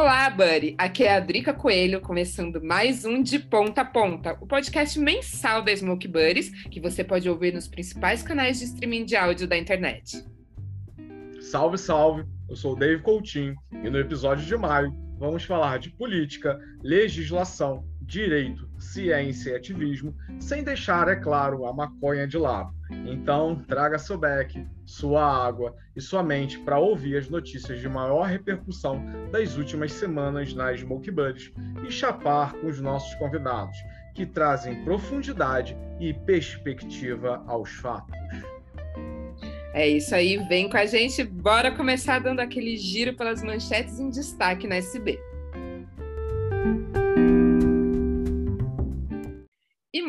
Olá, Buddy! Aqui é a Drica Coelho, começando mais um De Ponta a Ponta, o podcast mensal da Smoke Buddies, que você pode ouvir nos principais canais de streaming de áudio da internet. Salve, salve! Eu sou o Dave Coutinho e no episódio de maio vamos falar de política, legislação, direito, ciência e ativismo, sem deixar, é claro, a maconha de lado. Então, traga seu beck, sua água e sua mente para ouvir as notícias de maior repercussão das últimas semanas nas Smoke Buddies e chapar com os nossos convidados, que trazem profundidade e perspectiva aos fatos. É isso aí, vem com a gente, bora começar dando aquele giro pelas manchetes em destaque na SB.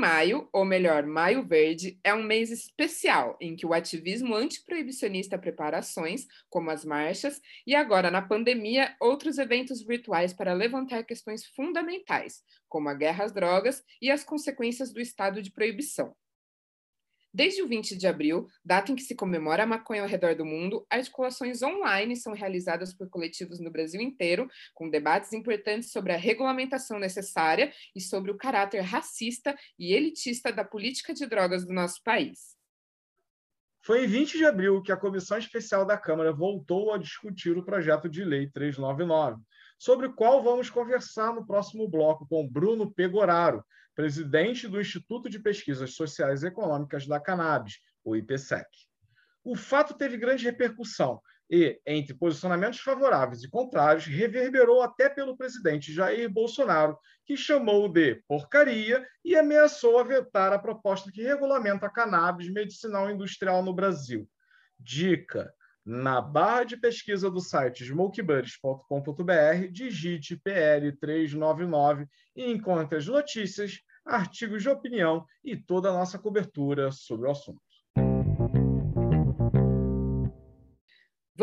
Maio, ou melhor, Maio Verde, é um mês especial em que o ativismo antiproibicionista prepara ações, como as marchas, e agora, na pandemia, outros eventos virtuais para levantar questões fundamentais, como a guerra às drogas e as consequências do estado de proibição. Desde o 20 de abril, data em que se comemora a maconha ao redor do mundo, articulações online são realizadas por coletivos no Brasil inteiro, com debates importantes sobre a regulamentação necessária e sobre o caráter racista e elitista da política de drogas do nosso país. Foi em 20 de abril que a Comissão Especial da Câmara voltou a discutir o projeto de lei 399, sobre o qual vamos conversar no próximo bloco com Bruno Pegoraro, presidente do Instituto de Pesquisas Sociais e Econômicas da Cannabis, o IPSEC. O fato teve grande repercussão e, entre posicionamentos favoráveis e contrários, reverberou até pelo presidente Jair Bolsonaro, que chamou de porcaria e ameaçou vetar a proposta que regulamenta a cannabis medicinal industrial no Brasil. Dica: na barra de pesquisa do site smokebuddies.com.br, digite PL399 e encontre as notícias, artigos de opinião e toda a nossa cobertura sobre o assunto.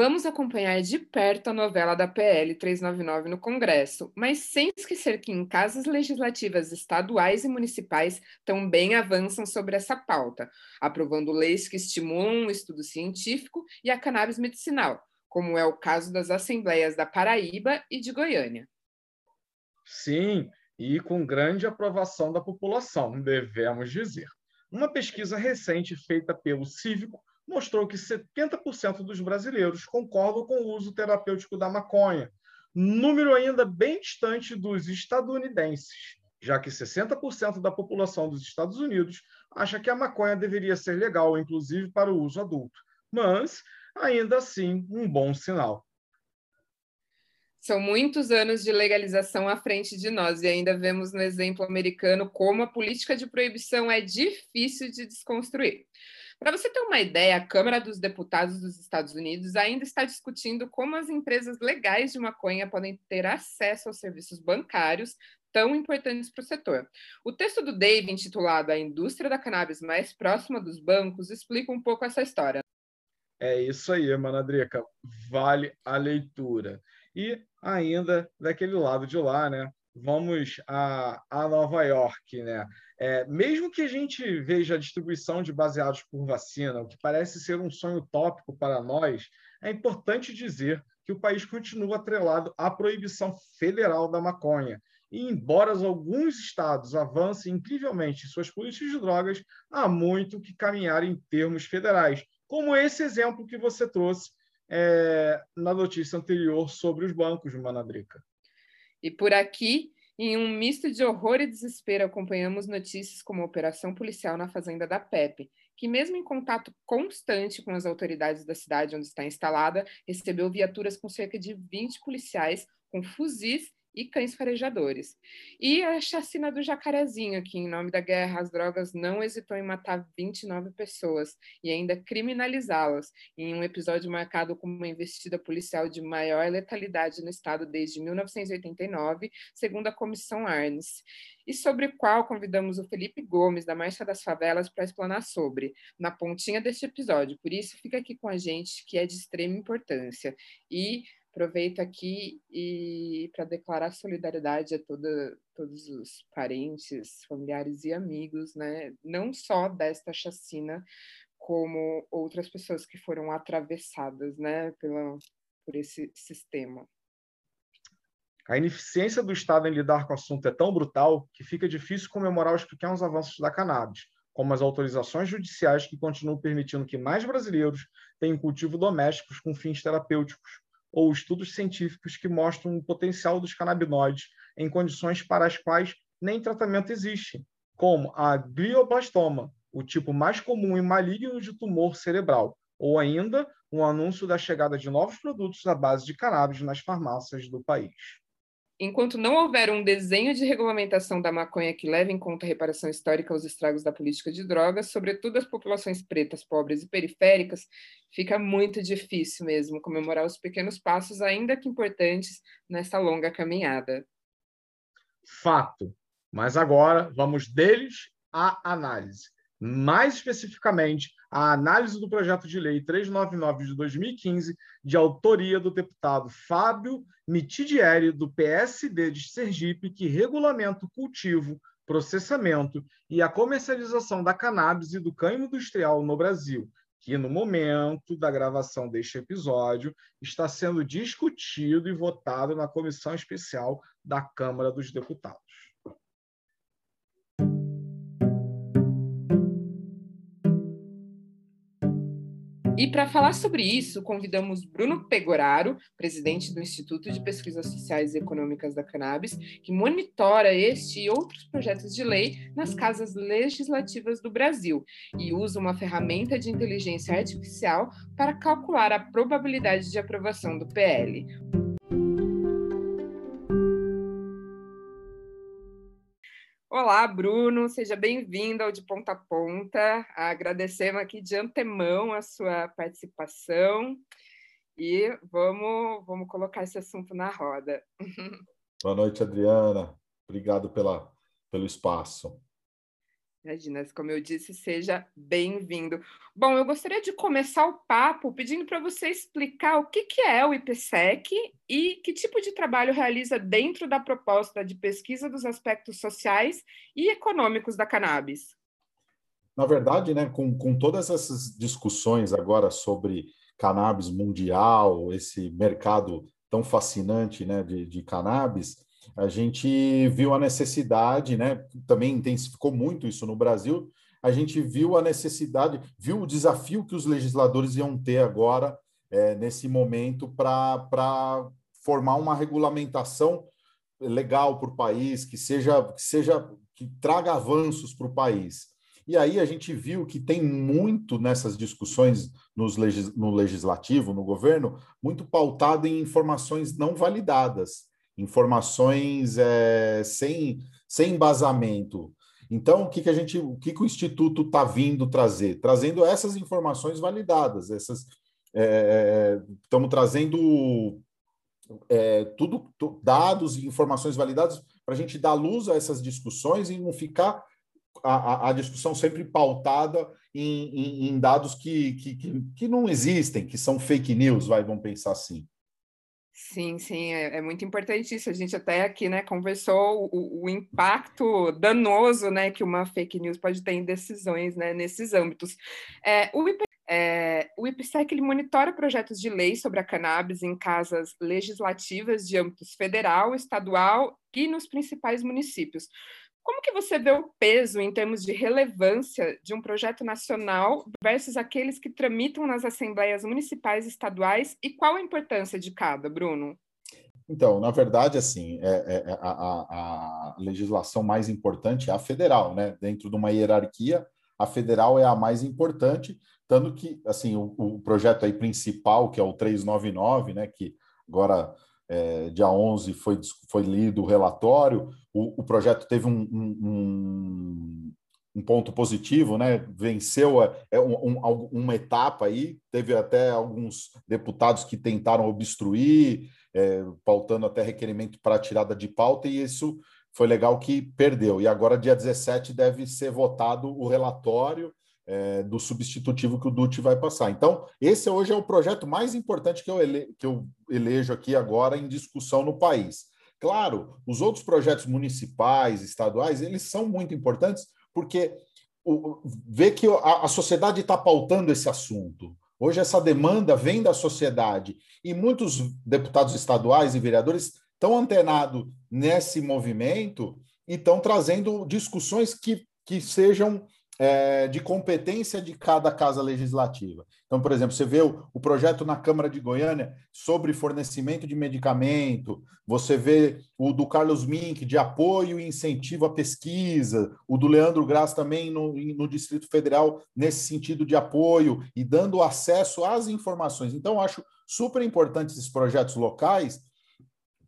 Vamos acompanhar de perto a novela da PL 399 no Congresso, mas sem esquecer que em casas legislativas estaduais e municipais também avançam sobre essa pauta, aprovando leis que estimulam o estudo científico e a cannabis medicinal, como é o caso das assembleias da Paraíba e de Goiânia. Sim, e com grande aprovação da população, devemos dizer. Uma pesquisa recente feita pelo Cívico mostrou que 70% dos brasileiros concordam com o uso terapêutico da maconha, número ainda bem distante dos estadunidenses, já que 60% da população dos Estados Unidos acha que a maconha deveria ser legal, inclusive para o uso adulto. Mas, ainda assim, um bom sinal. São muitos anos de legalização à frente de nós, e ainda vemos no exemplo americano como a política de proibição é difícil de desconstruir. Para você ter uma ideia, a Câmara dos Deputados dos Estados Unidos ainda está discutindo como as empresas legais de maconha podem ter acesso aos serviços bancários tão importantes para o setor. O texto do Dave, intitulado A Indústria da Cannabis Mais Próxima dos Bancos, explica um pouco essa história. É isso aí, Manadrica. Vale a leitura. E ainda daquele lado de lá, né? Vamos a, a Nova York, né? É, mesmo que a gente veja a distribuição de baseados por vacina, o que parece ser um sonho utópico para nós, é importante dizer que o país continua atrelado à proibição federal da maconha. E, embora alguns estados avancem incrivelmente em suas políticas de drogas, há muito que caminhar em termos federais, como esse exemplo que você trouxe é, na notícia anterior sobre os bancos, Manadrica. E por aqui, em um misto de horror e desespero, acompanhamos notícias como a operação policial na fazenda da Pepe, que, mesmo em contato constante com as autoridades da cidade onde está instalada, recebeu viaturas com cerca de 20 policiais com fuzis e cães farejadores. E a chacina do Jacarezinho, que, em nome da guerra às drogas, não hesitou em matar 29 pessoas e ainda criminalizá-las, em um episódio marcado como uma investida policial de maior letalidade no estado desde 1989, segundo a Comissão Arnes e sobre o qual convidamos o Felipe Gomes, da Marcha das Favelas, para explanar sobre, na pontinha deste episódio. Por isso, fica aqui com a gente, que é de extrema importância. E aproveito aqui e para declarar solidariedade a toda, todos os parentes, familiares e amigos, né? Não só desta chacina, como outras pessoas que foram atravessadas, né? Pela, por esse sistema. A ineficiência do Estado em lidar com o assunto é tão brutal que fica difícil comemorar os pequenos avanços da cannabis, como as autorizações judiciais que continuam permitindo que mais brasileiros tenham cultivo domésticos com fins terapêuticos, ou estudos científicos que mostram o potencial dos canabinoides em condições para as quais nem tratamento existe, como a glioblastoma, o tipo mais comum e maligno de tumor cerebral, ou ainda um anúncio da chegada de novos produtos à base de cannabis nas farmácias do país enquanto não houver um desenho de regulamentação da maconha que leve em conta a reparação histórica aos estragos da política de drogas, sobretudo as populações pretas, pobres e periféricas, fica muito difícil mesmo comemorar os pequenos passos, ainda que importantes, nessa longa caminhada. Fato. Mas agora vamos deles à análise. Mais especificamente, a análise do projeto de lei 399 de 2015, de autoria do deputado Fábio Mitidieri, do PSD de Sergipe, que regulamenta o cultivo, processamento e a comercialização da cannabis e do cânhamo industrial no Brasil, que no momento da gravação deste episódio está sendo discutido e votado na comissão especial da Câmara dos Deputados. E para falar sobre isso, convidamos Bruno Pegoraro, presidente do Instituto de Pesquisas Sociais e Econômicas da Cannabis, que monitora este e outros projetos de lei nas casas legislativas do Brasil e usa uma ferramenta de inteligência artificial para calcular a probabilidade de aprovação do PL. Olá, Bruno, seja bem-vindo ao De Ponta a Ponta. Agradecemos aqui de antemão a sua participação e vamos, vamos colocar esse assunto na roda. Boa noite, Adriana. Obrigado pela, pelo espaço. Imagina, como eu disse, seja bem-vindo. Bom, eu gostaria de começar o papo pedindo para você explicar o que, que é o IPSEC e que tipo de trabalho realiza dentro da proposta de pesquisa dos aspectos sociais e econômicos da cannabis. Na verdade, né, com, com todas essas discussões agora sobre cannabis mundial, esse mercado tão fascinante né, de, de cannabis, a gente viu a necessidade, né? Também intensificou muito isso no Brasil. A gente viu a necessidade, viu o desafio que os legisladores iam ter agora é, nesse momento para formar uma regulamentação legal para o país, que seja, que seja que traga avanços para o país. E aí a gente viu que tem muito nessas discussões nos legis, no legislativo, no governo, muito pautado em informações não validadas informações é, sem, sem embasamento. Então, o que, que a gente, o que, que o Instituto está vindo trazer? Trazendo essas informações validadas, essas estamos é, trazendo é, tudo dados e informações validadas para a gente dar luz a essas discussões e não ficar a, a discussão sempre pautada em, em, em dados que, que, que, não existem, que são fake news, vai, vamos pensar assim. Sim, sim, é, é, muito importante isso. A gente até aqui, né, conversou o, o, impacto danoso, né, que uma fake news pode ter em decisões, né, nesses âmbitos. É, o, IP, é, o IPSEC ele monitora projetos de lei sobre a cannabis em casas legislativas de âmbitos federal, estadual e nos principais municípios. Como que você vê o peso em termos de relevância de um projeto nacional versus aqueles que tramitam nas assembleias municipais e estaduais e qual a importância de cada, Bruno? Então, na verdade, assim, é, é, é a, a, legislação mais importante é a federal, né? Dentro de uma hierarquia, a federal é a mais importante, tanto que, assim, o, o projeto aí principal, que é o 399, né? Que agora é, dia 11 foi, foi lido o relatório, o, o projeto teve um, um, um, ponto positivo, né? venceu a, é, um, uma etapa aí, teve até alguns deputados que tentaram obstruir, é, pautando até requerimento para tirada de pauta, e isso foi legal que perdeu. E agora, dia 17, deve ser votado o relatório é, do substitutivo que o Dutti vai passar. Então, esse hoje é o projeto mais importante que eu, ele, que eu elejo aqui agora em discussão no país. Claro, os outros projetos municipais, estaduais, eles são muito importantes porque o, vê que a, a sociedade está pautando esse assunto. Hoje essa demanda vem da sociedade e muitos deputados estaduais e vereadores estão antenados nesse movimento e estão trazendo discussões que, que sejam é, de competência de cada casa legislativa. Então, por exemplo, você vê o, o, projeto na Câmara de Goiânia sobre fornecimento de medicamento, você vê o do Carlos Mink de apoio e incentivo à pesquisa, o do Leandro Graz também no, no Distrito Federal nesse sentido de apoio e dando acesso às informações. Então, acho super importante esses projetos locais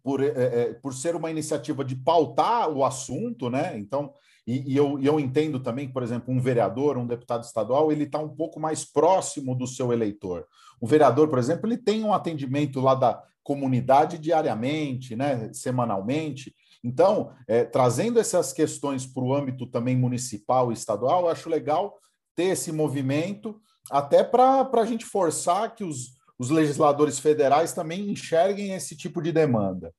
por, é, é, por ser uma iniciativa de pautar o assunto, né? Então, e, e, eu, e, eu, entendo também que, por exemplo, um vereador, um deputado estadual, ele está um pouco mais próximo do seu eleitor. O vereador, por exemplo, ele tem um atendimento lá da comunidade diariamente, né, semanalmente. Então, é, trazendo essas questões para o âmbito também municipal e estadual, eu acho legal ter esse movimento, até para a gente forçar que os, os legisladores federais também enxerguem esse tipo de demanda.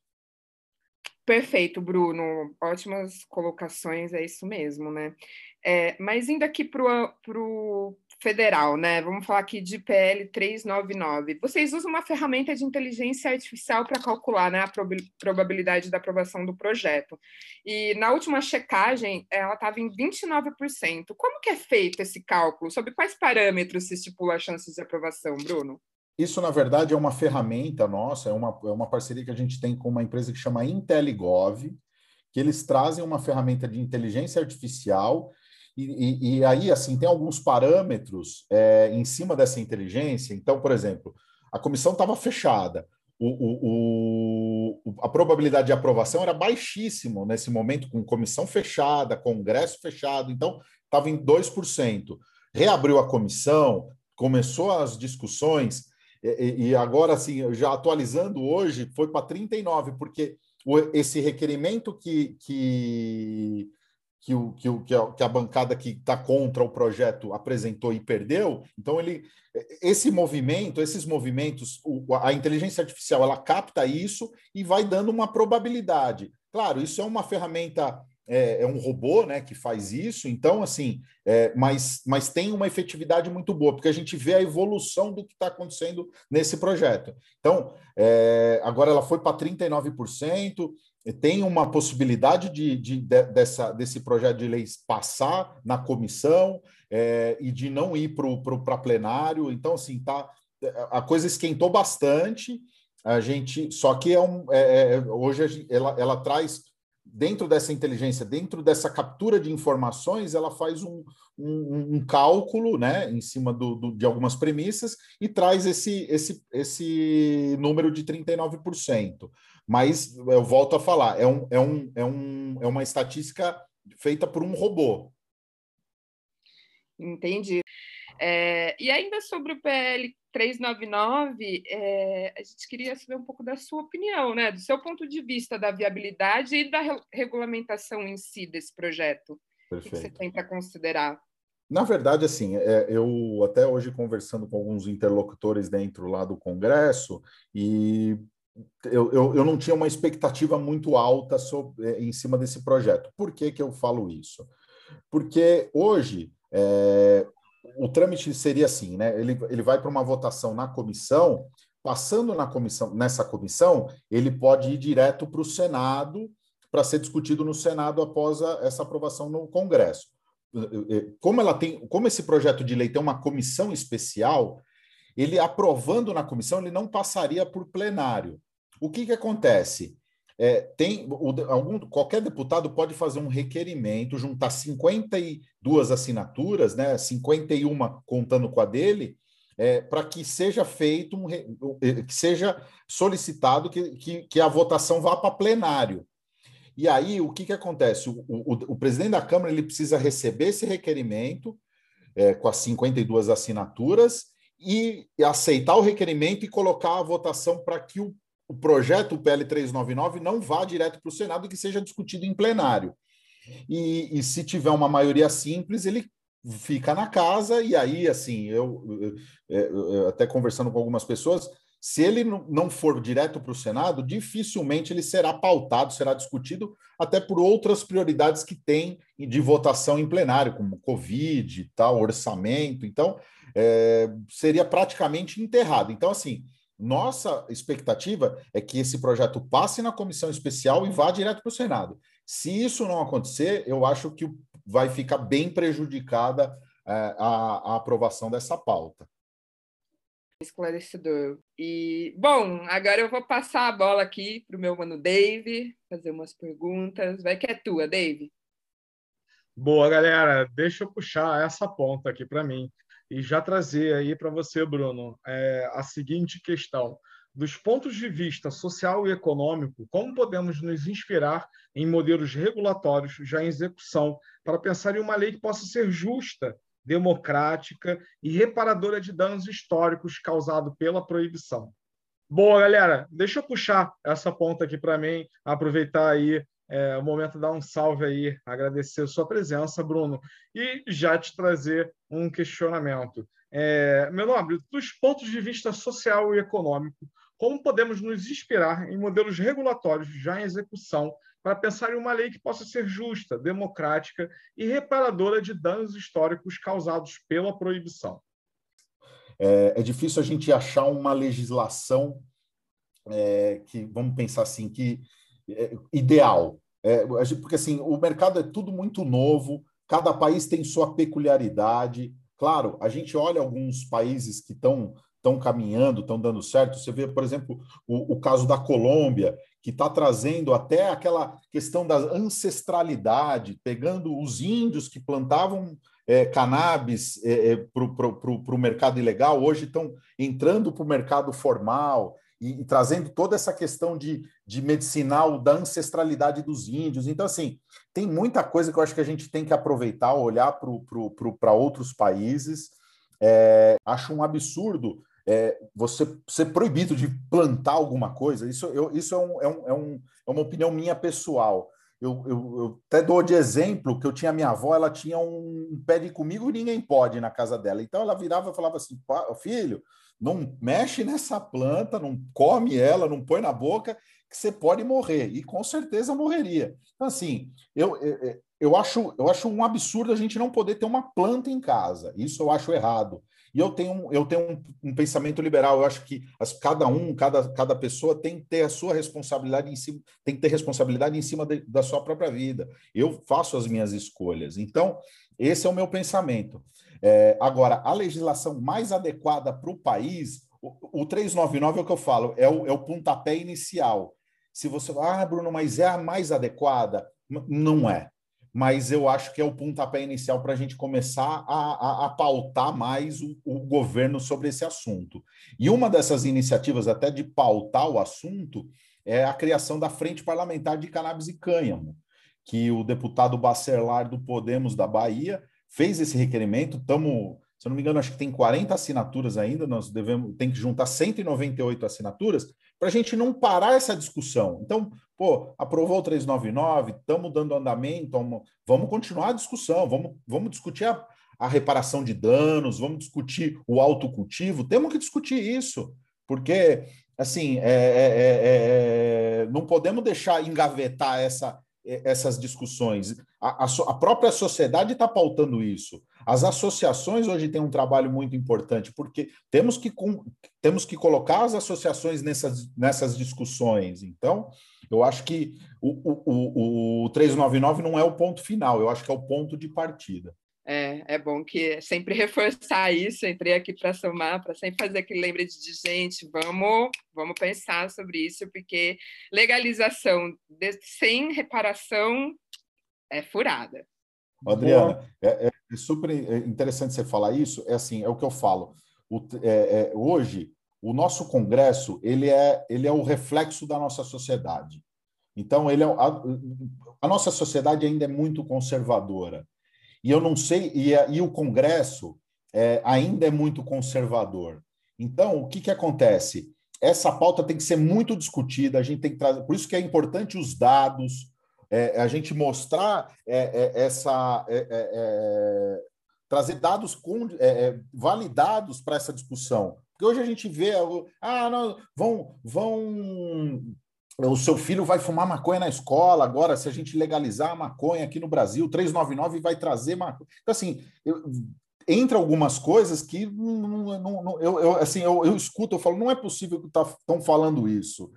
Perfeito, Bruno. Ótimas colocações, é isso mesmo, né? É, mas indo aqui para o federal, né? Vamos falar aqui de PL 399. Vocês usam uma ferramenta de inteligência artificial para calcular né, a probabilidade da aprovação do projeto. E na última checagem, ela estava em 29%. Como que é feito esse cálculo? Sobre quais parâmetros se estipula a chance de aprovação, Bruno? Isso, na verdade, é uma ferramenta nossa, é uma, é uma parceria que a gente tem com uma empresa que chama IntelliGov, que eles trazem uma ferramenta de inteligência artificial e, e, e aí, assim, tem alguns parâmetros é, em cima dessa inteligência. Então, por exemplo, a comissão estava fechada, o, o, o, a probabilidade de aprovação era baixíssimo nesse momento, com comissão fechada, congresso fechado, então estava em 2%. Reabriu a comissão, começou as discussões, e, agora, assim, já atualizando hoje, foi para 39, porque o, esse requerimento que, que, que, o, que, o, que a bancada que está contra o projeto apresentou e perdeu, então ele esse movimento, esses movimentos, a inteligência artificial ela capta isso e vai dando uma probabilidade. Claro, isso é uma ferramenta é, é, um robô né, que faz isso, então, assim, é, mas, mas tem uma efetividade muito boa, porque a gente vê a evolução do que está acontecendo nesse projeto. Então, é, agora ela foi para 39%, tem uma possibilidade de, de, de, dessa, desse projeto de lei passar na comissão é, e de não ir para plenário. Então, assim, tá, a coisa esquentou bastante. A gente, só que é um, é, é hoje ela, ela traz dentro dessa inteligência, dentro dessa captura de informações, ela faz um, um, um cálculo né, em cima do, do, de algumas premissas e traz esse, esse, esse número de 39%. Mas eu volto a falar, é, um, é, um, é, um, é uma estatística feita por um robô. Entendi. É, e ainda sobre o PL 399, é, a gente queria saber um pouco da sua opinião, né? do seu ponto de vista da viabilidade e da re regulamentação em si desse projeto. Perfeito. O que você tem para considerar? Na verdade, assim, é, eu até hoje conversando com alguns interlocutores dentro lá do Congresso, e eu, eu, eu não tinha uma expectativa muito alta sobre, é, em cima desse projeto. Por que, que eu falo isso? Porque hoje é, o trâmite seria assim, né? Ele, ele vai para uma votação na comissão, passando na comissão, nessa comissão, ele pode ir direto para o Senado para ser discutido no Senado após a, essa aprovação no Congresso. Como ela tem, como esse projeto de lei tem uma comissão especial, ele aprovando na comissão, ele não passaria por plenário. O que, que acontece? É, tem o, algum, qualquer deputado pode fazer um requerimento, juntar 52 assinaturas, né, 51 contando com a dele, é, para que seja feito um, é, que seja solicitado que, que, que a votação vá para plenário. E aí, o que, que acontece? O, o, o, presidente da Câmara ele precisa receber esse requerimento é, com as 52 assinaturas e aceitar o requerimento e colocar a votação para que o o projeto, PL 399, não vá direto para o Senado e que seja discutido em plenário. E, e, se tiver uma maioria simples, ele fica na casa, e aí, assim, eu, eu, eu até conversando com algumas pessoas, se ele não for direto para o Senado, dificilmente ele será pautado, será discutido, até por outras prioridades que tem de votação em plenário, como Covid, tal, orçamento. Então, é, seria praticamente enterrado. Então, assim, nossa expectativa é que esse projeto passe na comissão especial e vá direto para o Senado. Se isso não acontecer, eu acho que vai ficar bem prejudicada é, a, a aprovação dessa pauta esclarecedor. E, bom, agora eu vou passar a bola aqui para o meu mano Dave, fazer umas perguntas. Vai que é tua, Dave. Boa, galera. Deixa eu puxar essa ponta aqui para mim e já trazer aí para você, Bruno, é, a seguinte questão. Dos pontos de vista social e econômico, como podemos nos inspirar em modelos regulatórios já em execução para pensar em uma lei que possa ser justa, democrática e reparadora de danos históricos causados pela proibição? Boa, galera, deixa eu puxar essa ponta aqui para mim, aproveitar aí é, o momento dar um salve aí, agradecer a sua presença, Bruno, e já te trazer um questionamento. É, meu nobre, dos pontos de vista social e econômico, como podemos nos inspirar em modelos regulatórios já em execução para pensar em uma lei que possa ser justa, democrática e reparadora de danos históricos causados pela proibição? É, é difícil a gente achar uma legislação é, que, vamos pensar assim, que ideal. É, porque assim, o mercado é tudo muito novo, cada país tem sua peculiaridade. Claro, a gente olha alguns países que estão estão caminhando, estão dando certo. Você vê, por exemplo, o, o caso da Colômbia, que está trazendo até aquela questão da ancestralidade, pegando os índios que plantavam é, cannabis é, é para o mercado ilegal, hoje estão entrando para o mercado formal e, e, trazendo toda essa questão de, de medicinal da ancestralidade dos índios. Então, assim, tem muita coisa que eu acho que a gente tem que aproveitar, olhar para outros países. É, acho um absurdo é, você ser proibido de plantar alguma coisa. Isso, eu, isso é, um, é, um, é, é uma opinião minha pessoal. Eu, eu, eu, até dou de exemplo que eu tinha minha avó, ela tinha um pé de comigo e ninguém pode na casa dela. Então ela virava e falava assim: filho, não mexe nessa planta, não come ela, não põe na boca, que você pode morrer. E com certeza morreria. Então, assim, eu, eu, eu, acho, eu acho um absurdo a gente não poder ter uma planta em casa. Isso eu acho errado. E eu tenho, eu tenho um, um pensamento liberal. Eu acho que as, cada um, cada, cada pessoa tem que ter a sua responsabilidade em cima, tem que ter responsabilidade em cima de, da sua própria vida. Eu faço as minhas escolhas. Então, esse é o meu pensamento. É, agora, a legislação mais adequada para o país, o, o 399 é o que eu falo, é o, é o pontapé inicial. Se você, ah, Bruno, mas é a mais adequada? Não é. Mas eu acho que é o pontapé inicial para a gente começar a, a, a pautar mais o, o, governo sobre esse assunto. E uma dessas iniciativas, até de pautar o assunto, é a criação da Frente Parlamentar de Cannabis e Cânhamo, que o deputado Bacelar do Podemos da Bahia fez esse requerimento. Estamos, se eu não me engano, acho que tem 40 assinaturas ainda, nós devemos tem que juntar 198 assinaturas para a gente não parar essa discussão. Então, pô, aprovou o 399, estamos dando andamento, vamos, continuar a discussão, vamos, vamos discutir a, a reparação de danos, vamos discutir o autocultivo, temos que discutir isso, porque assim é, é, é, é não podemos deixar engavetar essa, essas discussões. A, a, a própria sociedade está pautando isso. As associações hoje têm um trabalho muito importante, porque temos que, com, temos que colocar as associações nessas, nessas discussões. Então, eu acho que o, o, o, o 399 não é o ponto final, eu acho que é o ponto de partida. É, é bom que sempre reforçar isso, entrei aqui para somar, para sempre fazer aquele lembrete de gente, vamos, vamos pensar sobre isso, porque legalização de, sem reparação é furada. Adriana, é, é, super interessante você falar isso, é assim, é o que eu falo. O, é, é, hoje, o nosso Congresso, ele é, ele é o reflexo da nossa sociedade. Então, ele é, a, a nossa sociedade ainda é muito conservadora. E eu não sei, e, e o Congresso é, ainda é muito conservador. Então, o que, que acontece? Essa pauta tem que ser muito discutida, a gente tem que trazer. Por isso que é importante os dados, é, a gente mostrar é, é essa. É, é, trazer dados com, validados para essa discussão. Porque hoje a gente vê, ah, não, vão, vão o seu filho vai fumar maconha na escola agora, se a gente legalizar a maconha aqui no Brasil, 399 vai trazer maconha. Então, assim, eu, entre algumas coisas que não, não, não, eu, eu, assim, eu, eu, escuto, eu falo, não é possível que estão tá, falando isso.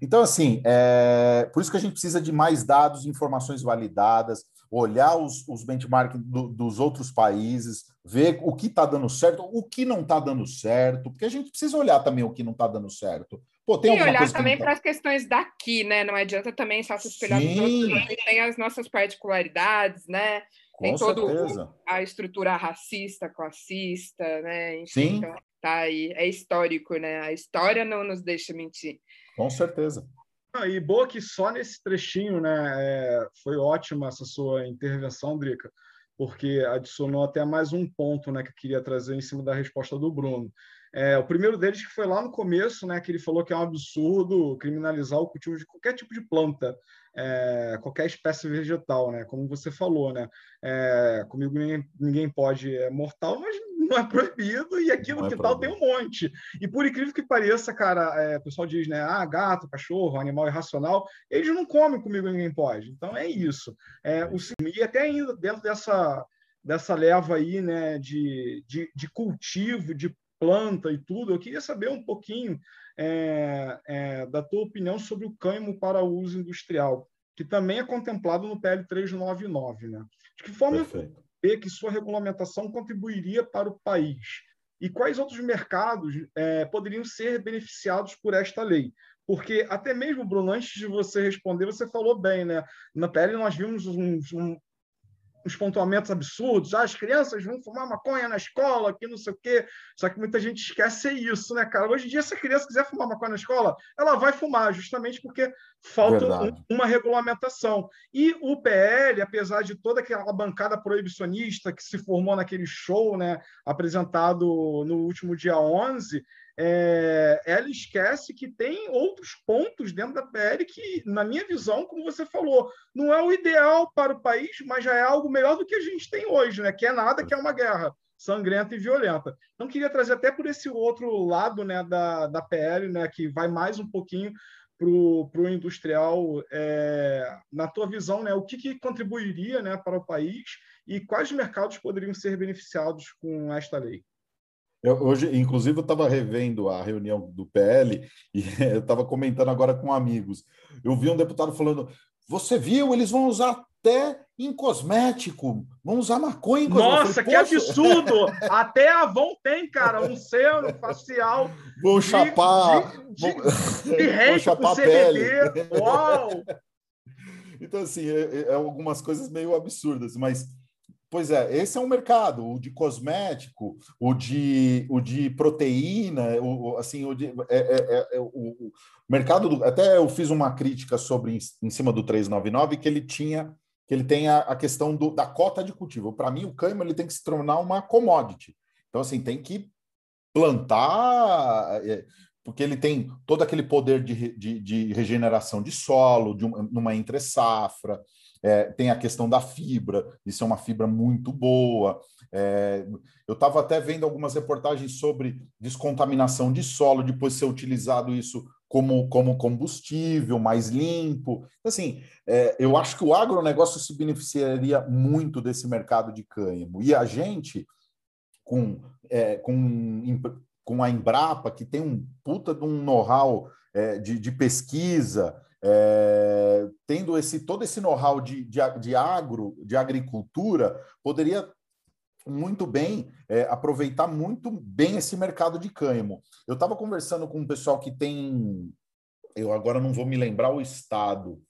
Então, assim, é, por isso que a gente precisa de mais dados, informações validadas, olhar os, os benchmarks do, dos outros países, ver o que está dando certo, o que não está dando certo, porque a gente precisa olhar também o que não está dando certo. Pô, tem e olhar também para as questões daqui, né? Não adianta também só se espelhar nos outros, a gente tem as nossas particularidades, né? Com tem toda a estrutura racista, classista, né? Enfim, Sim. Então, tá aí, é histórico, né? A história não nos deixa mentir. Com certeza. Ah, e boa que só nesse trechinho, né? É, foi ótima essa sua intervenção, Drica, porque adicionou até mais um ponto, né, que eu queria trazer em cima da resposta do Bruno. É, o primeiro deles que foi lá no começo, né, que ele falou que é um absurdo criminalizar o cultivo de qualquer tipo de planta, é, qualquer espécie vegetal, né, como você falou, né, é, comigo ninguém, ninguém, pode é mortal, mas não é proibido e aqui no é quintal tem um monte. E por incrível que pareça, cara, é, o pessoal diz, né, ah, gato, cachorro, animal irracional, eles não comem comigo ninguém pode. Então é isso. É, o, e até ainda dentro dessa dessa leva aí, né, de, de, de cultivo, de planta e tudo, eu queria saber um pouquinho é, é, da tua opinião sobre o cânhamo para uso industrial, que também é contemplado no PL 399. Né? De que forma vê que sua regulamentação contribuiria para o país? E quais outros mercados é, poderiam ser beneficiados por esta lei? Porque até mesmo, Bruno, antes de você responder, você falou bem, né? Na PL nós vimos um, um, uns pontuamentos absurdos, ah, as crianças vão fumar maconha na escola, que não sei o quê. Só que muita gente esquece isso, né, cara? Hoje em dia, se a criança quiser fumar maconha na escola, ela vai fumar, justamente porque falta um, uma regulamentação. E o PL, apesar de toda aquela bancada proibicionista que se formou naquele show, né, apresentado no último dia 11, é, ela esquece que tem outros pontos dentro da PL que, na minha visão, como você falou, não é o ideal para o país, mas já é algo melhor do que a gente tem hoje, né? que é nada, que é uma guerra sangrenta e violenta. Então, queria trazer até por esse outro lado né, da, da PL, né, que vai mais um pouquinho para o industrial, é, na tua visão, né, o que, que contribuiria né, para o país e quais mercados poderiam ser beneficiados com esta lei? Eu, hoje, inclusive, eu estava revendo a reunião do PL e eu estava comentando agora com amigos. Eu vi um deputado falando: você viu, eles vão usar até em cosmético, vão usar maconha em cosmético. Nossa, que absurdo! até a Avon tem, cara, um selo facial. Vão chapar. De, de, de, de vão chapar. Uau! Então, assim, é, é, é algumas coisas meio absurdas, mas Pois é, esse é um mercado, o de cosmético, o de, o de proteína, o, assim, o, de, é, é, é, o, o, mercado do, até eu fiz uma crítica sobre em cima do 399 que ele tinha que ele tem a, a questão do, da cota de cultivo. Para mim, o cânhamo ele tem que se tornar uma commodity. Então, assim, tem que plantar, é, porque ele tem todo aquele poder de, de, de regeneração de solo, de uma, numa entre safra. É, tem a questão da fibra, isso é uma fibra muito boa. É, eu estava até vendo algumas reportagens sobre descontaminação de solo, depois ser utilizado isso como, como combustível, mais limpo. Assim, é, eu acho que o agronegócio se beneficiaria muito desse mercado de cânhamo. E a gente, com, é, com, com a Embrapa, que tem um puta de um know-how é, de, de pesquisa, é, tendo esse todo esse know-how de, de, de, agro, de agricultura, poderia muito bem é, aproveitar muito bem esse mercado de cânhamo. Eu estava conversando com um pessoal que tem, eu agora não vou me lembrar o estado,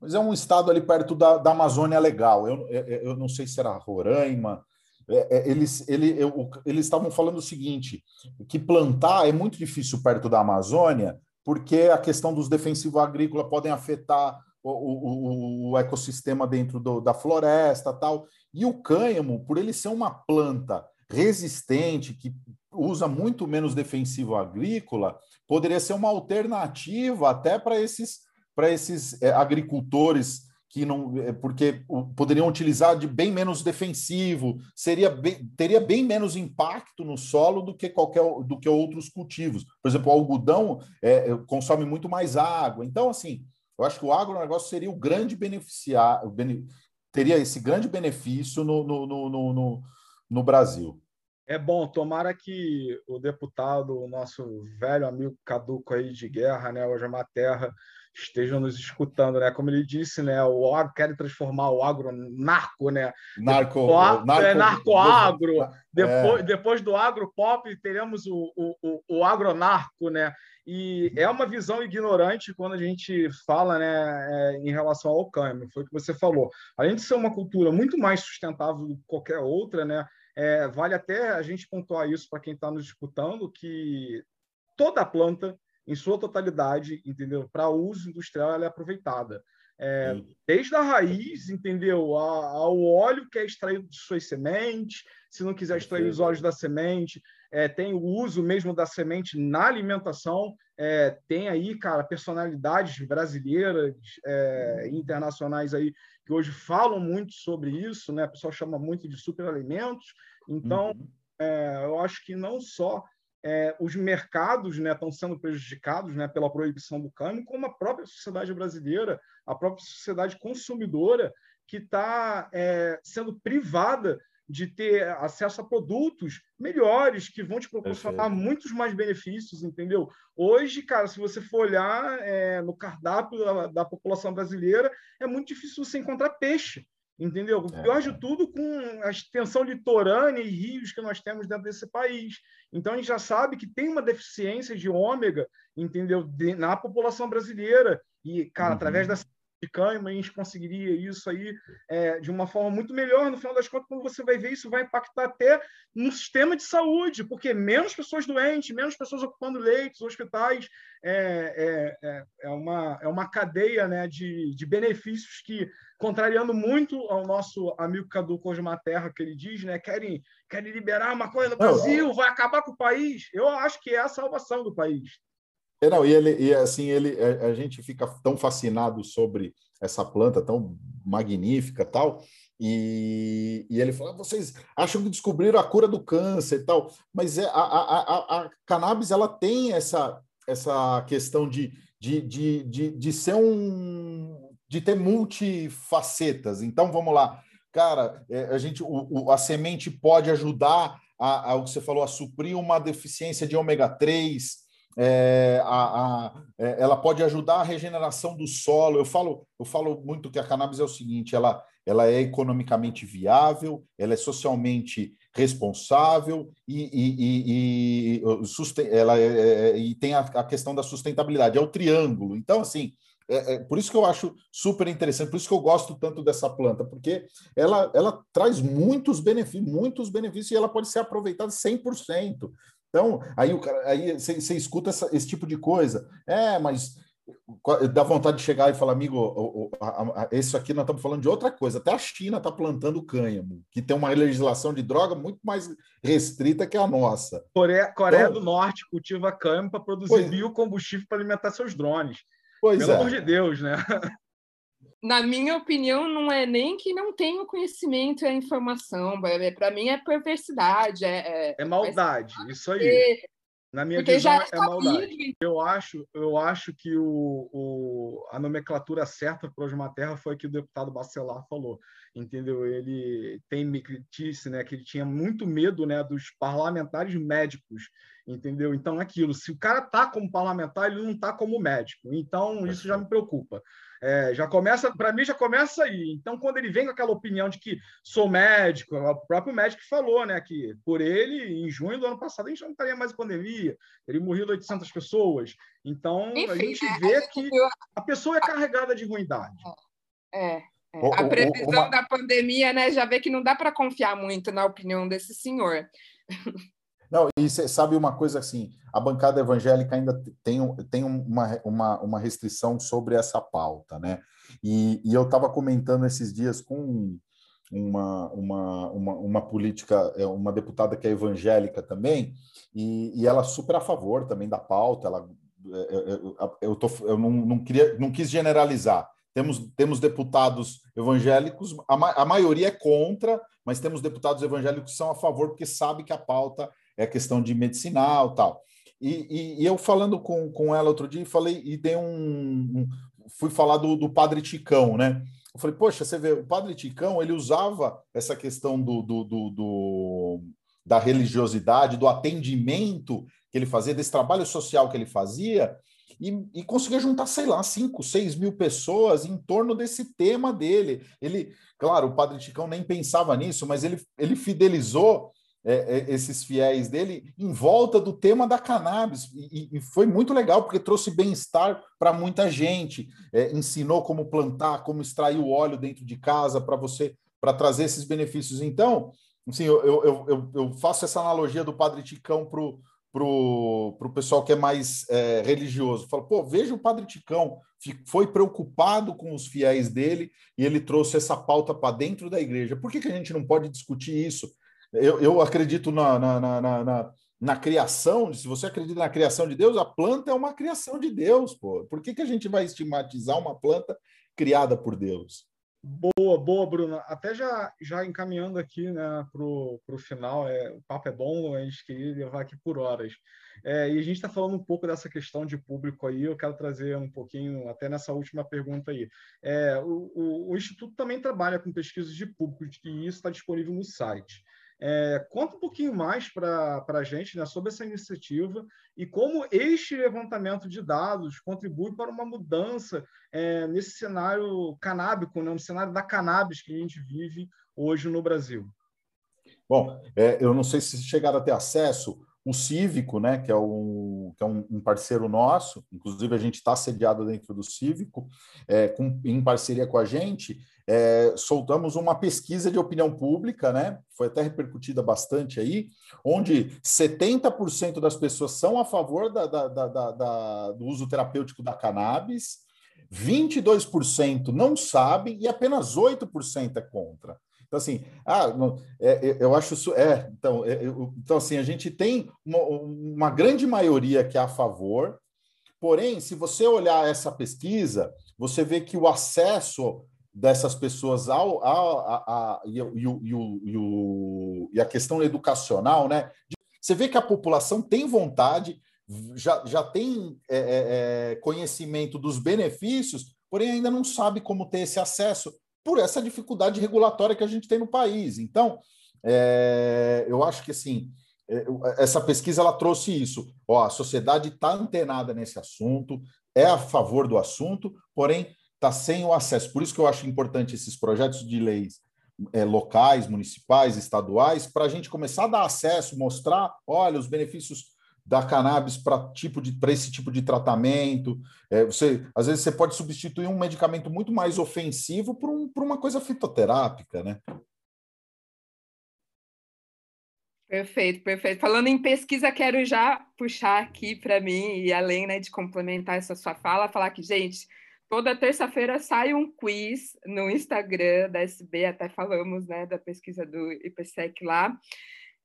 mas é um estado ali perto da, da Amazônia Legal. Eu, eu, eu não sei se era Roraima. É, é, eles, ele, eu, eles estavam falando o seguinte: que plantar é muito difícil perto da Amazônia, porque a questão dos defensivos agrícolas podem afetar o, o, o ecossistema dentro do, da floresta tal. E o cânhamo, por ele ser uma planta resistente, que usa muito menos defensivo agrícola, poderia ser uma alternativa até para esses, para esses é, agricultores que não, é, porque poderiam utilizar de bem menos defensivo, seria bem, teria bem menos impacto no solo do que qualquer do que outros cultivos. Por exemplo, o algodão é, é consome muito mais água. Então, assim, eu acho que o agronegócio seria o grande beneficiar, teria esse grande benefício no, no, no, no, no Brasil. É bom, tomara que o deputado, o nosso velho amigo caduco aí de guerra, né, hoje é uma terra, estejam nos escutando, né? Como ele disse, né? O agro quer transformar o agro narco, né? Narco, o, narco, é, narco agro. É. Depois, depois do agro pop, teremos o, o, o, agronarco, né? E é uma visão ignorante quando a gente fala, né, é, em relação ao câmbio. Foi o que você falou. Além de ser uma cultura muito mais sustentável do que qualquer outra, né? É, vale até a gente pontuar isso para quem está nos disputando que toda planta em sua totalidade, entendeu? Para uso industrial, ela é aproveitada. É, desde a raiz, entendeu? A, ao óleo que é extraído de suas sementes, se não quiser extrair os óleos da semente, é, tem o uso mesmo da semente na alimentação, é, tem aí, cara, personalidades brasileiras é, e internacionais aí que hoje falam muito sobre isso, né? O pessoal chama muito de superalimentos. Então, Uhum. é, eu acho que não só é, os mercados né, estão sendo prejudicados né, pela proibição do câmbio, como a própria sociedade brasileira, a própria sociedade consumidora, que está é, sendo privada de ter acesso a produtos melhores, que vão te proporcionar Perfeito. muitos mais benefícios, entendeu? Hoje, cara, se você for olhar é, no cardápio da, da população brasileira, é muito difícil você encontrar peixe. Entendeu? É. pior de tudo, com a extensão litorânea e rios que nós temos dentro desse país. Então, a gente já sabe que tem uma deficiência de ômega, entendeu? De- na população brasileira. E, cara, Uhum. através da de gente conseguiria isso aí é, de uma forma muito melhor. No final das contas, quando você vai ver, isso vai impactar até no sistema de saúde, porque menos pessoas doentes, menos pessoas ocupando leitos, hospitais. É, é, é, é uma, é uma cadeia né, de, de benefícios que, contrariando muito ao nosso amigo Cadu Cosmaterra, que ele diz, né, querem, querem liberar a maconha no Brasil, vai acabar com o país. Eu acho que é a salvação do país. É, não, e ele e assim ele a, a gente fica tão fascinado sobre essa planta tão magnífica tal e, e ele fala vocês acham que descobriram a cura do câncer e tal? Mas é a, a, a, a cannabis ela tem essa essa questão de, de, de, de, de ser um de ter multifacetas. Então vamos lá. Cara é, a gente o, o- a semente pode ajudar a, a, o que você falou a suprir uma deficiência de ômega 3 é, a, a- é, ela pode ajudar a regeneração do solo. Eu falo, eu falo muito que a cannabis é o seguinte: ela, ela é economicamente viável, ela é socialmente responsável e, e, e, e, ela é- é- e tem a, a questão da sustentabilidade, é o triângulo. Então, assim, é, é por isso que eu acho super interessante, por isso que eu gosto tanto dessa planta, porque ela, ela traz muitos benefícios, muitos benefícios e ela pode ser aproveitada 100%. Então, aí o cara, aí você escuta essa- esse tipo de coisa. É, mas dá vontade de chegar e falar, amigo, o- o- a- a- isso aqui nós estamos falando de outra coisa. Até a China está plantando cânhamo, que tem uma legislação de droga muito mais restrita que a nossa. Coreia, Coreia Então- do Norte cultiva cânhamo para produzir Pois- biocombustível para alimentar seus drones. Pois Pelo é. amor de Deus, né? Na minha opinião, não é nem que não tenha o conhecimento e a informação. Para mim é perversidade, é, É maldade, isso aí. é- Na minha porque visão, já é é maldade. Eu acho, eu acho que o, o- a nomenclatura certa para o Terra foi que o deputado Bacelar falou, entendeu? Ele tem me disse, né, que ele tinha muito medo, né, dos parlamentares médicos, entendeu? Então é aquilo, se o cara tá como parlamentar, ele não tá como médico. Então isso já me preocupa. É, já começa, para mim já começa aí. Então quando ele vem com aquela opinião de que sou médico, o próprio médico falou, né, que por ele em junho do ano passado a gente não estaria mais em pandemia, teria morrido 800 pessoas. Então a Enfim, gente né, vê a gente que viu- a pessoa é carregada de ruindade. É, é. O- a o- previsão uma- da pandemia, né? Já vê que não dá para confiar muito na opinião desse senhor. Não, e você sabe uma coisa assim, a bancada evangélica ainda tem, tem uma, uma, uma restrição sobre essa pauta, né? E, e eu estava comentando esses dias com uma, uma, uma, uma política, é, uma deputada que é evangélica também, e, e ela super a favor também da pauta, ela, é, é, eu, eu, tô, eu não, não, queria, não quis generalizar, temos, temos deputados evangélicos, a, ma, a maioria é contra, mas temos deputados evangélicos que são a favor, porque sabe que a pauta é questão de medicinal tal. E, e, e, eu falando com, com ela outro dia, falei, e dei um, um. fui falar do, do padre Ticão, né? Eu falei, poxa, você vê, o padre Ticão ele usava essa questão do, do, do, do da religiosidade, do atendimento que ele fazia, desse trabalho social que ele fazia, e, e conseguia juntar, sei lá, 5, 6 mil pessoas em torno desse tema dele. Ele, claro, o Padre Ticão nem pensava nisso, mas ele, ele fidelizou é, é, esses fiéis dele em volta do tema da cannabis. E, e foi muito legal, porque trouxe bem-estar para muita gente. É, ensinou como plantar, como extrair o óleo dentro de casa para você, para trazer esses benefícios. Então, assim, eu, eu, eu, eu faço essa analogia do Padre Ticão para o pessoal que é mais é, religioso. Fala, pô, veja o Padre Ticão, foi preocupado com os fiéis dele e ele trouxe essa pauta para dentro da igreja. Por que, que a gente não pode discutir isso? Eu, eu acredito na, na, na, na, na criação, se você acredita na criação de Deus, a planta é uma criação de Deus, pô. Por que, que a gente vai estigmatizar uma planta criada por Deus? Boa, boa, Bruna. Até já, já encaminhando aqui né, para o final, é, o papo é bom, a gente queria levar aqui por horas. É, e a gente está falando um pouco dessa questão de público aí, eu quero trazer um pouquinho, até nessa última pergunta aí. É, o, o, o Instituto também trabalha com pesquisas de público, e isso está disponível no site. É, conta um pouquinho mais para a gente né, sobre essa iniciativa e como este levantamento de dados contribui para uma mudança é, nesse cenário canábico, né, no cenário da cannabis que a gente vive hoje no Brasil. Bom, é, eu não sei se chegaram a ter acesso, o Cívico, né, que é, um, que é um, parceiro nosso, inclusive a gente está sediado dentro do Cívico, é, com, em parceria com a gente, é, soltamos uma pesquisa de opinião pública, né, foi até repercutida bastante aí, onde 70% das pessoas são a favor da, da, da, da, do uso terapêutico da cannabis, 22% não sabem e apenas 8% é contra. Então, assim, ah, é, eu acho isso. É, então, é, então, assim, a gente tem uma, uma grande maioria que é a favor, porém, se você olhar essa pesquisa, você vê que o acesso dessas pessoas ao, ao a, a, e, e, o, e, o, e a questão educacional, né? Você vê que a população tem vontade, já, já tem é, é, é conhecimento dos benefícios, porém ainda não sabe como ter esse acesso por essa dificuldade regulatória que a gente tem no país. Então, é, eu acho que assim é, essa pesquisa ela trouxe isso. Ó, a sociedade está antenada nesse assunto, é a favor do assunto, porém está sem o acesso. Por isso que eu acho importante esses projetos de leis é, locais, municipais, estaduais, para a gente começar a dar acesso, mostrar, olha, os benefícios da cannabis para tipo de esse tipo de tratamento. É, você às vezes você pode substituir um medicamento muito mais ofensivo por, um, por uma coisa fitoterápica, né? Perfeito, perfeito. Falando em pesquisa, quero já puxar aqui para mim, e além né, de complementar essa sua fala, falar que, gente, toda terça-feira sai um quiz no Instagram da SB, até falamos né, da pesquisa do IPSEC lá.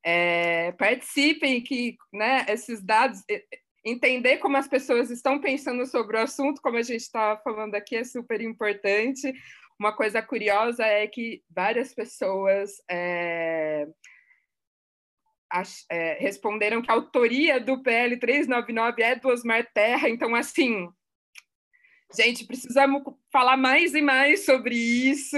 É, participem, que né, esses dados, entender como as pessoas estão pensando sobre o assunto, como a gente está falando aqui, é super importante. Uma coisa curiosa é que várias pessoas é, ach, é, responderam que a autoria do PL 399 é do Osmar Terra, então, assim, gente, precisamos falar mais e mais sobre isso.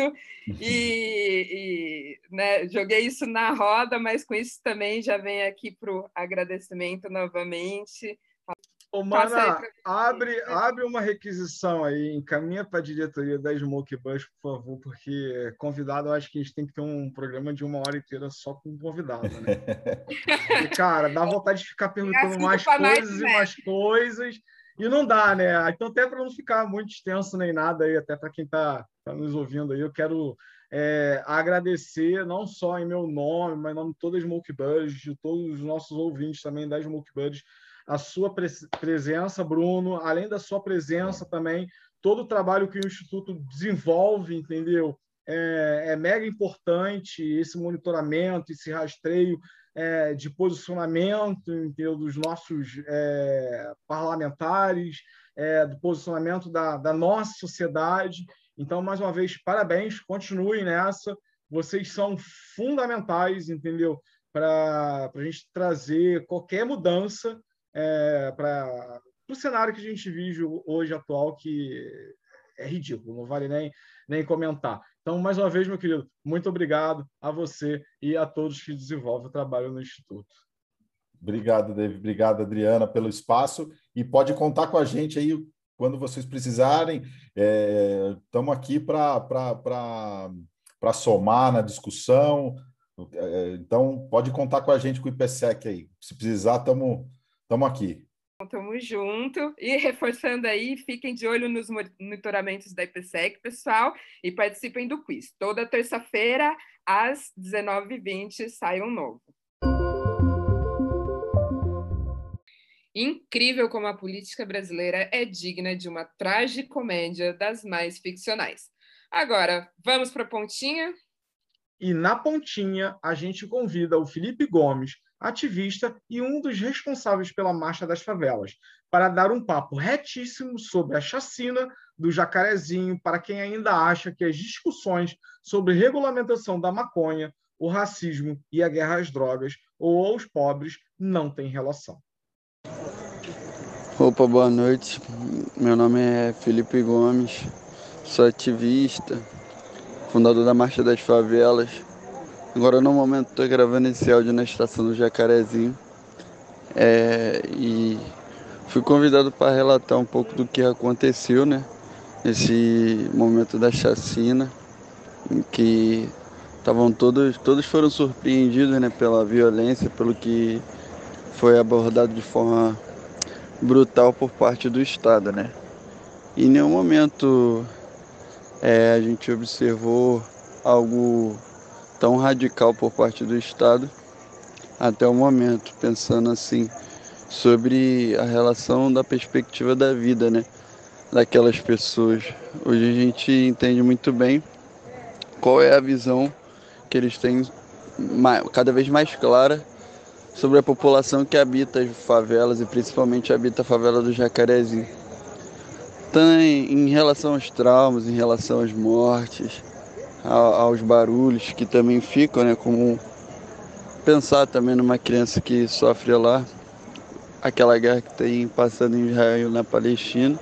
E, e né, joguei isso na roda, mas com isso também já vem aqui para o agradecimento novamente. Ô, Mana, abre, abre uma requisição aí, encaminha para a diretoria da Smoke Bus, por favor, porque convidado, eu acho que a gente tem que ter um programa de uma hora inteira só com convidado, né? e, cara, dá vontade de ficar perguntando mais coisas e mais coisas. E não dá, né? Então, até para não ficar muito extenso nem nada aí, até para quem está tá nos ouvindo aí, eu quero é, agradecer, não só em meu nome, mas em nome de toda a Smoke Buddies, de todos os nossos ouvintes também da Smoke Buddies, a sua presença, Bruno, além da sua presença também, todo o trabalho que o Instituto desenvolve, entendeu? É, é mega importante esse monitoramento, esse rastreio, é, de posicionamento entendeu? dos nossos é, parlamentares, é, do posicionamento da, da nossa sociedade. Então, mais uma vez, parabéns, continuem nessa. Vocês são fundamentais, entendeu? Para a gente trazer qualquer mudança é, para o cenário que a gente vive hoje atual, que é ridículo, não vale nem, nem comentar. Então, mais uma vez, meu querido, muito obrigado a você e a todos que desenvolvem o trabalho no Instituto. Obrigado, David. Obrigado, Adriana, pelo espaço. E pode contar com a gente aí quando vocês precisarem. Estamos é, aqui para somar na discussão. É, então, pode contar com a gente com o IPSEC aí. Se precisar, estamos aqui. Tamo junto. E reforçando aí, fiquem de olho nos monitoramentos da IPSEC, pessoal, e participem do quiz. Toda terça-feira, às 19h20, sai um novo. Incrível como a política brasileira é digna de uma tragicomédia das mais ficcionais. Agora, vamos para a pontinha? E na pontinha, a gente convida o Felipe Gomes, ativista e um dos responsáveis pela Marcha das Favelas, para dar um papo retíssimo sobre a chacina do Jacarezinho para quem ainda acha que as discussões sobre regulamentação da maconha, o racismo e a guerra às drogas ou aos pobres não têm relação. Opa, boa noite. Meu nome é Felipe Gomes, sou ativista, fundador da Marcha das Favelas Agora no momento estou gravando esse áudio na estação do Jacarezinho. É, e fui convidado para relatar um pouco do que aconteceu, né? Nesse momento da chacina, em que estavam todos, todos foram surpreendidos né, pela violência, pelo que foi abordado de forma brutal por parte do Estado, né? Em nenhum momento é, a gente observou algo tão radical por parte do Estado até o momento, pensando assim sobre a relação da perspectiva da vida, né, daquelas pessoas. Hoje a gente entende muito bem qual é a visão que eles têm cada vez mais clara sobre a população que habita as favelas e principalmente habita a favela do Jacarezinho. Então, em relação aos traumas, em relação às mortes, aos barulhos que também ficam, né? Como pensar também numa criança que sofre lá, aquela guerra que tem passando em Israel na Palestina,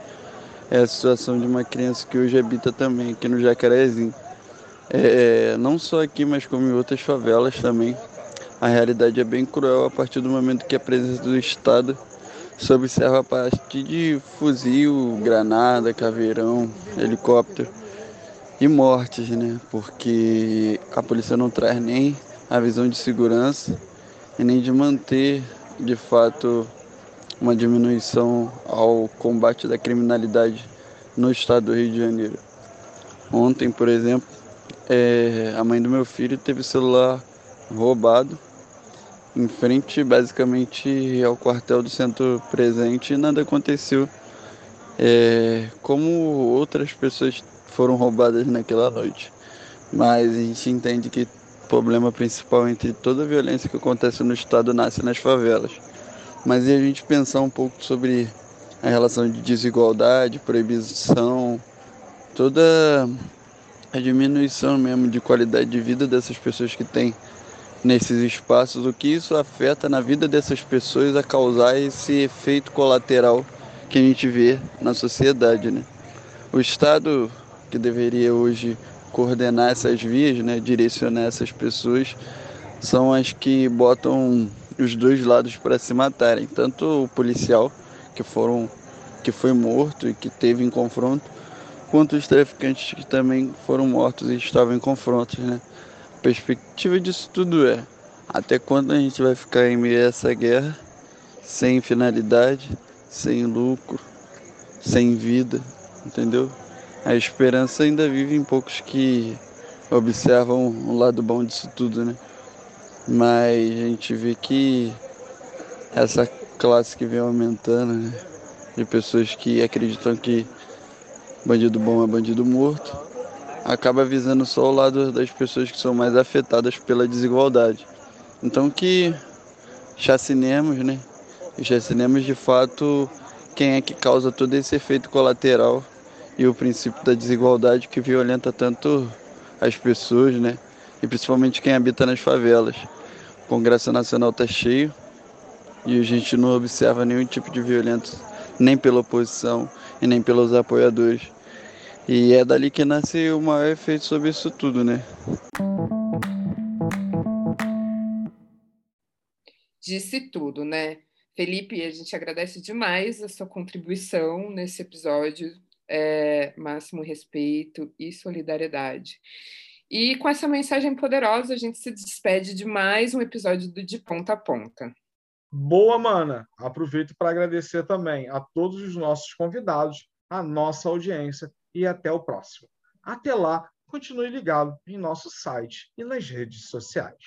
é a situação de uma criança que hoje habita também aqui no Jacarezinho. É, não só aqui, mas como em outras favelas também. A realidade é bem cruel a partir do momento que a presença do Estado se observa a partir de fuzil, granada, caveirão, helicóptero e mortes, né? Porque a polícia não traz nem a visão de segurança e nem de manter, de fato, uma diminuição ao combate da criminalidade no estado do Rio de Janeiro. Ontem, por exemplo, é, a mãe do meu filho teve o celular roubado em frente, basicamente, ao quartel do centro presente e nada aconteceu. É, como outras pessoas foram roubadas naquela noite. Mas a gente entende que o problema principal entre toda a violência que acontece no estado nasce nas favelas. Mas e a gente pensar um pouco sobre a relação de desigualdade, proibição, toda a diminuição mesmo de qualidade de vida dessas pessoas que têm nesses espaços, o que isso afeta na vida dessas pessoas a causar esse efeito colateral que a gente vê na sociedade, né? O Estado que deveria hoje coordenar essas vias, né, direcionar essas pessoas, são as que botam os dois lados para se matarem, tanto o policial que foram que foi morto e que teve em confronto, quanto os traficantes que também foram mortos e estavam em confrontos, né? A perspectiva disso tudo é até quando a gente vai ficar em meio a essa guerra sem finalidade, sem lucro, sem vida, entendeu? A esperança ainda vive em poucos que observam o lado bom disso tudo, né? Mas a gente vê que essa classe que vem aumentando, né? De pessoas que acreditam que bandido bom é bandido morto, acaba visando só o lado das pessoas que são mais afetadas pela desigualdade. Então que chacinemos, né? E chacinemos de fato quem é que causa todo esse efeito colateral e o princípio da desigualdade que violenta tanto as pessoas, né? E principalmente quem habita nas favelas. O Congresso Nacional está cheio e a gente não observa nenhum tipo de violência, nem pela oposição e nem pelos apoiadores. E é dali que nasce o maior efeito sobre isso tudo, né? Disse tudo, né? Felipe, a gente agradece demais a sua contribuição nesse episódio. É, máximo respeito e solidariedade. E com essa mensagem poderosa, a gente se despede de mais um episódio do De Ponta a Ponta. Boa, mana! Aproveito para agradecer também a todos os nossos convidados, a nossa audiência e até o próximo. Até lá, continue ligado em nosso site e nas redes sociais.